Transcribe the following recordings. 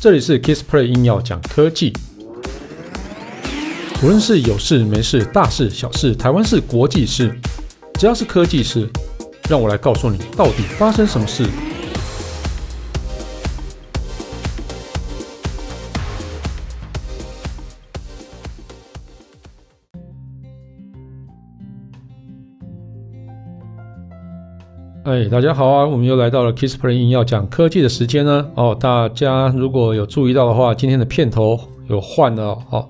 这里是 Kissplay 硬要讲科技，无论是有事没事、大事小事、台湾是、国际事，只要是科技事，让我来告诉你到底发生什么事。哎，大家好啊！我们又来到了 Kissplay 硬要讲科技的时间呢。哦，大家如果有注意到的话，今天的片头有换了哦。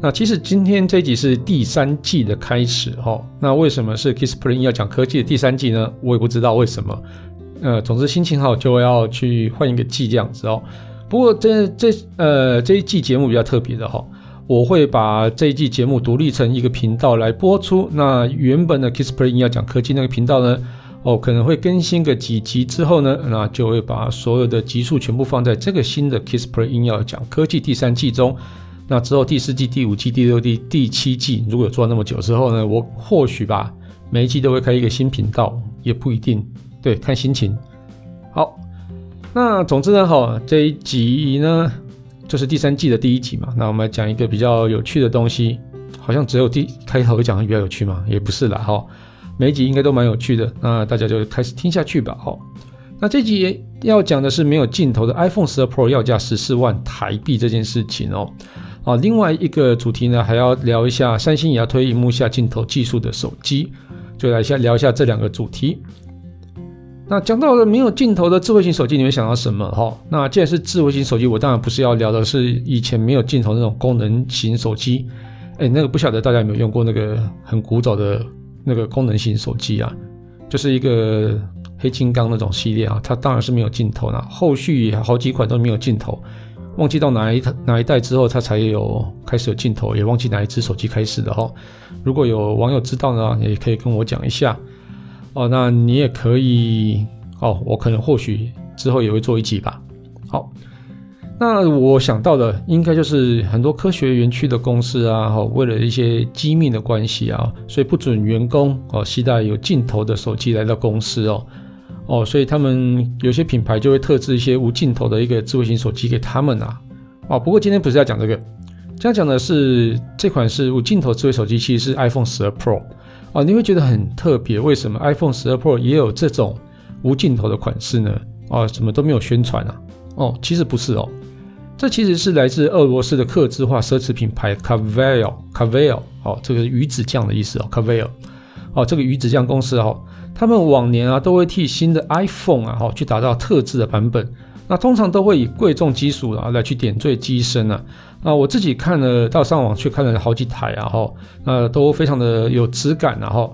那其实今天这集是第三季的开始哦。那为什么是 Kissplay 硬要讲科技的第三季呢？我也不知道为什么。呃，总之心情好就要去换一个季这样子哦。不过这这呃这一季节目比较特别的哈、我会把这一季节目独立成一个频道来播出。那原本的 Kissplay 硬要讲科技那个频道呢？哦，可能会更新个几集之后呢，那就会把所有的集数全部放在这个新的 Kissplay 硬要讲科技第三季中。那之后第四季、第五季、第六季、第七季，如果有做那么久之后呢，我或许吧，每一季都会开一个新频道，也不一定，对，看心情。好，那总之呢，哈，这一集呢就是第三季的第一集嘛。那我们来讲一个比较有趣的东西，好像只有第开头讲的比较有趣嘛，也不是啦，哈。每一集应该都蛮有趣的，那大家就开始听下去吧。好，那这集要讲的是没有镜头的 iPhone 12 Pro 要价十四万台币这件事情哦。啊，另外一个主题呢，还要聊一下三星也要推萤幕下镜头技术的手机，就来下聊一下这两个主题。那讲到了没有镜头的智慧型手机，你会想到什么？哈，那既然是智慧型手机，我当然不是要聊的是以前没有镜头那种功能型手机。哎，那个不晓得大家有没有用过那个很古早的。那个功能型手机啊，就是一个黑金刚那种系列啊，它当然是没有镜头啦。后续好几款都没有镜头，忘记到哪一哪一代之后，它才有开始有镜头，也忘记哪一支手机开始的哈。如果有网友知道呢，也可以跟我讲一下哦。那你也可以哦，我可能或许之后也会做一集吧。好。那我想到的应该就是很多科学园区的公司啊，哈，为了一些机密的关系啊，所以不准员工哦携带有镜头的手机来到公司哦，哦，所以他们有些品牌就会特制一些无镜头的一个智慧型手机给他们啊，哦，不过今天不是要讲这个，今天讲的是这款是无镜头智慧手机，其实是 iPhone 12 Pro 啊，你会觉得很特别，为什么 iPhone 12 Pro 也有这种无镜头的款式呢？哦，怎么都没有宣传啊？哦，其实不是哦。这其实是来自俄罗斯的客制化奢侈品牌 Cavail，Cavail，哦，这个鱼子酱的意思哦，Cavail，哦，这个鱼子酱公司哦，他们往年啊都会替新的 iPhone 啊，哈，去打造特制的版本，那通常都会以贵重金属啊来去点缀机身啊，啊，我自己看了到上网去看了好几台啊，哈，那都非常的有质感啊，哈。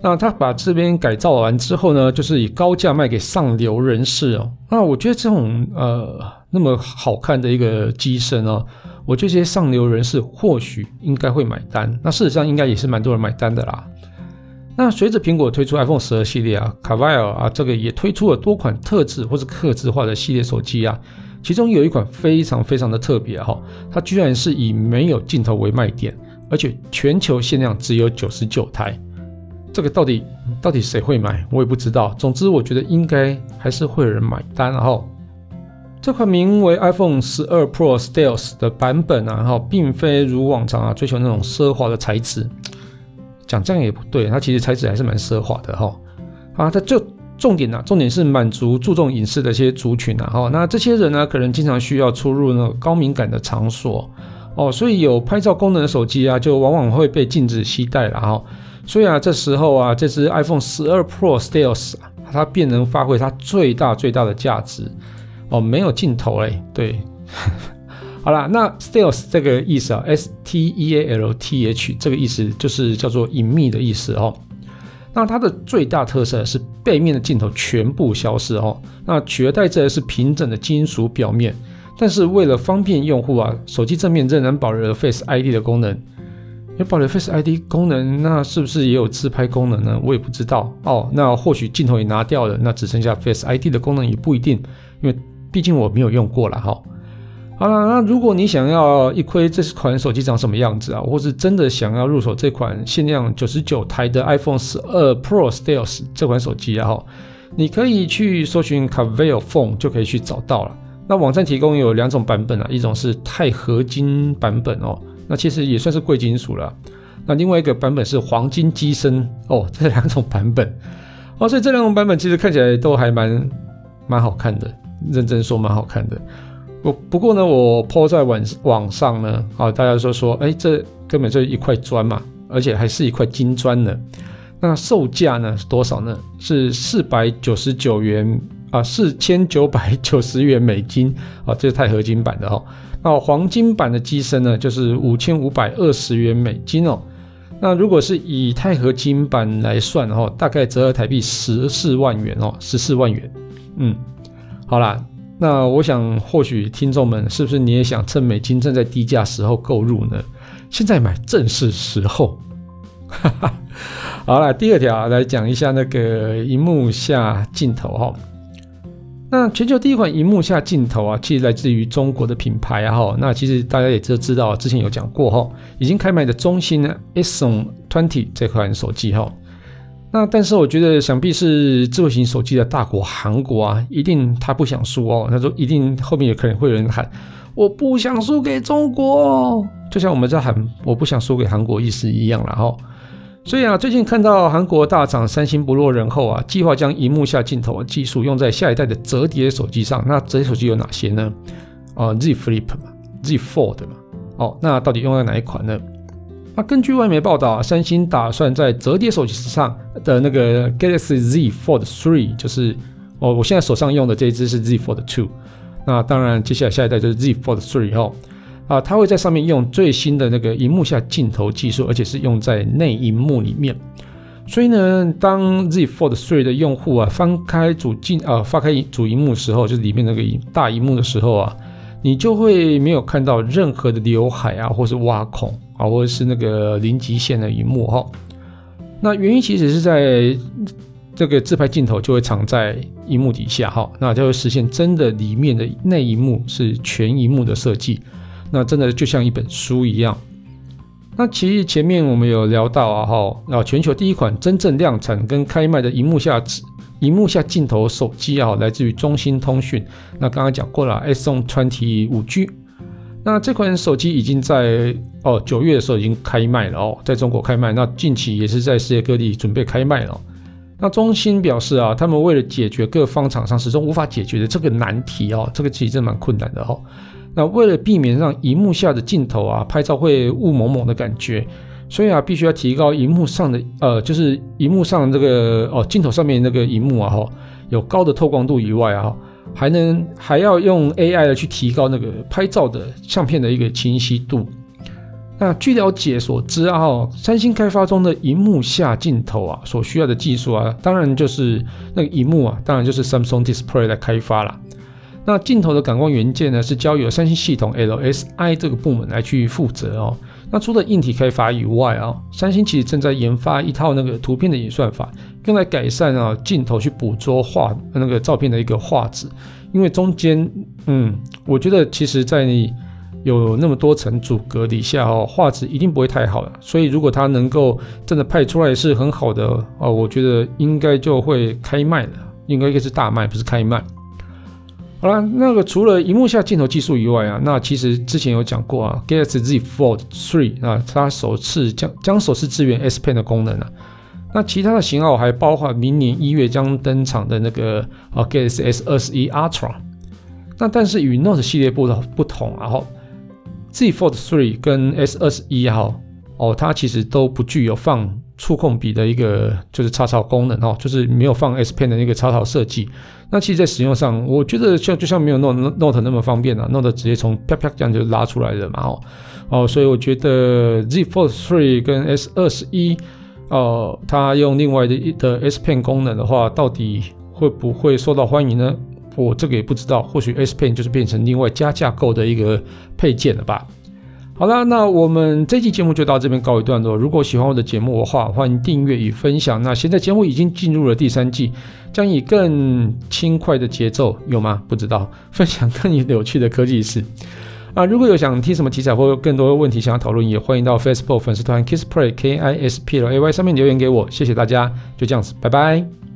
那他把这边改造完之后呢，就是以高价卖给上流人士哦。那我觉得这种呃那么好看的一个机身哦，我这些上流人士或许应该会买单。那事实上应该也是蛮多人买单的啦。那随着苹果推出 iPhone 12系列啊，Cavail 啊这个也推出了多款特制或是刻制化的系列手机啊，其中有一款非常非常的特别哈，它居然是以没有镜头为卖点，而且全球限量只有九十九台。这个到底到底谁会买？我也不知道。总之，我觉得应该还是会有人买单。然后，这款名为 iPhone 12 Pro Stealth 的版本啊，哈并非如往常啊追求那种奢华的材质。讲这样也不对，它其实材质还是蛮奢华的哈。啊，它就重点呢、啊，重点是满足注重隐私的一些族群啊。哈，那这些人呢，可能经常需要出入那种高敏感的场所哦，所以有拍照功能的手机啊，就往往会被禁止携带了哈。所以啊，这时候啊，这支 iPhone 12 Pro Stealth，它便能发挥它最大最大的价值哦，没有镜头哎，对，好啦，那 Stealth 这个意思啊，S T E A L T H 这个意思就是叫做隐秘的意思哦。那它的最大特色是背面的镜头全部消失哦，那取代之的是平整的金属表面，但是为了方便用户啊，手机正面仍然保留了 Face ID 的功能。有保留 Face ID 功能，那是不是也有自拍功能呢？我也不知道哦。那或许镜头也拿掉了，那只剩下 Face ID 的功能也不一定，因为毕竟我没有用过了哈。好了，那如果你想要一窥这款手机长什么样子啊，或是真的想要入手这款限量九十九台的 iPhone 十二 Pro Stealth 这款手机啊，哈，你可以去搜寻 c a v e l Phone 就可以去找到了。那网站提供有两种版本啊，一种是钛合金版本哦，那其实也算是贵金属了。那另外一个版本是黄金机身哦，这两种版本哦，所以这两种版本其实看起来都还蛮蛮好看的，认真说蛮好看的。不不过呢，我 po 在网网上呢，啊，大家说说，哎，这根本就是一块砖嘛，而且还是一块金砖呢。那售价呢是多少呢？是四百九十九元啊，四千九百九十元美金啊，这是钛合金版的哦。那黄金版的机身呢，就是五千五百二十元美金哦。那如果是以钛合金版来算哦，大概折合台币十四万元哦，十四万元。嗯，好啦。那我想，或许听众们是不是你也想趁美金正在低价时候购入呢？现在买正是时候。好了，第二条来讲一下那个荧幕下镜头哈。那全球第一款荧幕下镜头啊，其实来自于中国的品牌啊哈。那其实大家也都知道，之前有讲过哈，已经开卖的中兴呢 S20 这款手机哈。那但是我觉得，想必是智慧型手机的大国韩国啊，一定他不想输哦。他说一定后面也可能会有人喊，我不想输给中国，就像我们在喊我不想输给韩国意思一样了哈。所以啊，最近看到韩国大厂三星不落人后啊，计划将荧幕下镜头技术用在下一代的折叠手机上。那折叠手机有哪些呢？啊，Z Flip 嘛，Z Fold 嘛。哦，那到底用在哪一款呢？那根据外媒报道啊，三星打算在折叠手机上的那个 Galaxy Z Fold 3，就是哦，我现在手上用的这一支是 Z Fold 2。那当然，接下来下一代就是 Z Fold 3后啊，它会在上面用最新的那个荧幕下镜头技术，而且是用在内荧幕里面。所以呢，当 Z Fold 3的用户啊翻开主镜啊，翻开主荧幕的时候，就是里面那个大荧幕的时候啊，你就会没有看到任何的刘海啊，或是挖孔。啊，或者是那个零极限的荧幕哈，那原因其实是在这个自拍镜头就会藏在荧幕底下哈，那就会实现真的里面的内荧幕是全荧幕的设计，那真的就像一本书一样。那其实前面我们有聊到啊哈，啊全球第一款真正量产跟开卖的荧幕下荧幕下镜头手机啊，来自于中兴通讯。那刚刚讲过了，S20 5G。那这款手机已经在哦九月的时候已经开卖了哦，在中国开卖。那近期也是在世界各地准备开卖了。那中兴表示啊，他们为了解决各方厂商始终无法解决的这个难题哦，这个其实蛮困难的哦。那为了避免让荧幕下的镜头啊拍照会雾蒙蒙的感觉，所以啊必须要提高荧幕上的呃就是荧幕上这个哦镜头上面那个荧幕啊哈有高的透光度以外啊。还能还要用 AI 来去提高那个拍照的相片的一个清晰度。那据了解所知啊，三星开发中的荧幕下镜头啊，所需要的技术啊，当然就是那个荧幕啊，当然就是 Samsung Display 来开发了。那镜头的感光元件呢，是交由三星系统 LSI 这个部门来去负责哦。那除了硬体开发以外啊，三星其实正在研发一套那个图片的演算法，用来改善啊镜头去捕捉画那个照片的一个画质。因为中间，嗯，我觉得其实在你有那么多层阻隔底下哦，画质一定不会太好的。所以如果它能够真的拍出来是很好的哦，我觉得应该就会开卖了，应该应该是大卖，不是开卖。好了，那个除了荧幕下镜头技术以外啊，那其实之前有讲过啊，Galaxy Z Fold 3啊，它首次将将首次支援 S Pen 的功能啊。那其他的型号还包括明年一月将登场的那个啊 Galaxy S 二十一 Ultra。那但是与 Note 系列不同不同啊，哈，Z Fold 3跟 S 二十一哈哦，它其实都不具有放触控笔的一个就是插槽功能哦，就是没有放 S Pen 的那个插槽设计。那其实，在使用上，我觉得像就像没有 Note Note 那么方便啊，Note 直接从啪啪这样就拉出来了嘛哦哦，所以我觉得 Z Fold 3跟 S 二十一哦，它用另外的的 S Pen 功能的话，到底会不会受到欢迎呢？我这个也不知道，或许 S Pen 就是变成另外加架构的一个配件了吧。好了，那我们这期节目就到这边告一段落。如果喜欢我的节目的话，欢迎订阅与分享。那现在节目已经进入了第三季，将以更轻快的节奏，有吗？不知道，分享更有趣的科技事。啊，如果有想听什么题材或更多的问题想要讨论，也欢迎到 Facebook 粉丝团 Kisplay K I S P L A Y 上面留言给我。谢谢大家，就这样子，拜拜。